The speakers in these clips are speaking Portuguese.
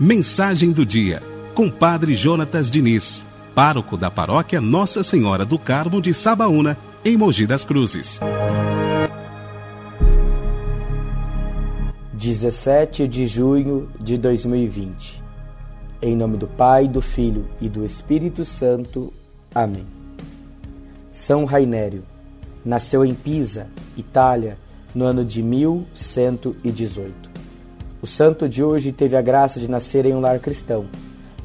Mensagem do dia, com Padre Jonatas Diniz, pároco da paróquia Nossa Senhora do Carmo de Sabaúna, em Mogi das Cruzes. 17 de junho de 2020. Em nome do Pai, do Filho e do Espírito Santo. Amém. São Rainério nasceu em Pisa, Itália, no ano de 1118. O santo de hoje teve a graça de nascer em um lar cristão,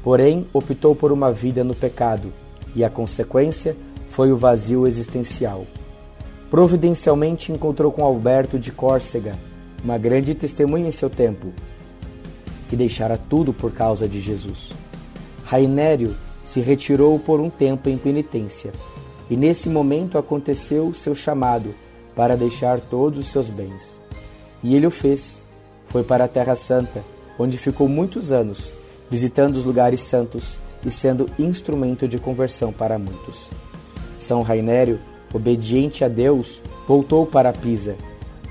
porém optou por uma vida no pecado, e a consequência foi o vazio existencial. Providencialmente encontrou com Alberto de Córcega, uma grande testemunha em seu tempo, que deixara tudo por causa de Jesus. Rainério se retirou por um tempo em penitência, e nesse momento aconteceu seu chamado para deixar todos os seus bens. E ele o fez. Foi para a Terra Santa, onde ficou muitos anos, visitando os lugares santos e sendo instrumento de conversão para muitos. São Rainério, obediente a Deus, voltou para Pisa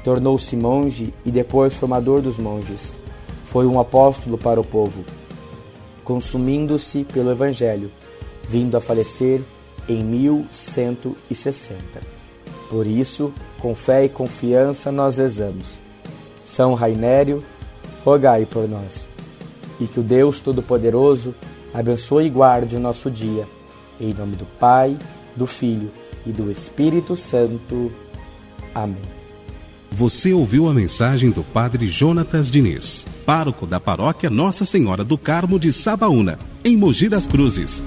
Tornou-se monge e depois formador dos monges. Foi um apóstolo para o povo, consumindo-se pelo Evangelho, vindo a falecer em 1160. Por isso, com fé e confiança, nós rezamos. São Rainério, rogai por nós. E que o Deus Todo-Poderoso abençoe e guarde o nosso dia. Em nome do Pai, do Filho e do Espírito Santo. Amém. Você ouviu a mensagem do Padre Jonatas Diniz, pároco da paróquia Nossa Senhora do Carmo de Sabaúna, em Mogi das Cruzes.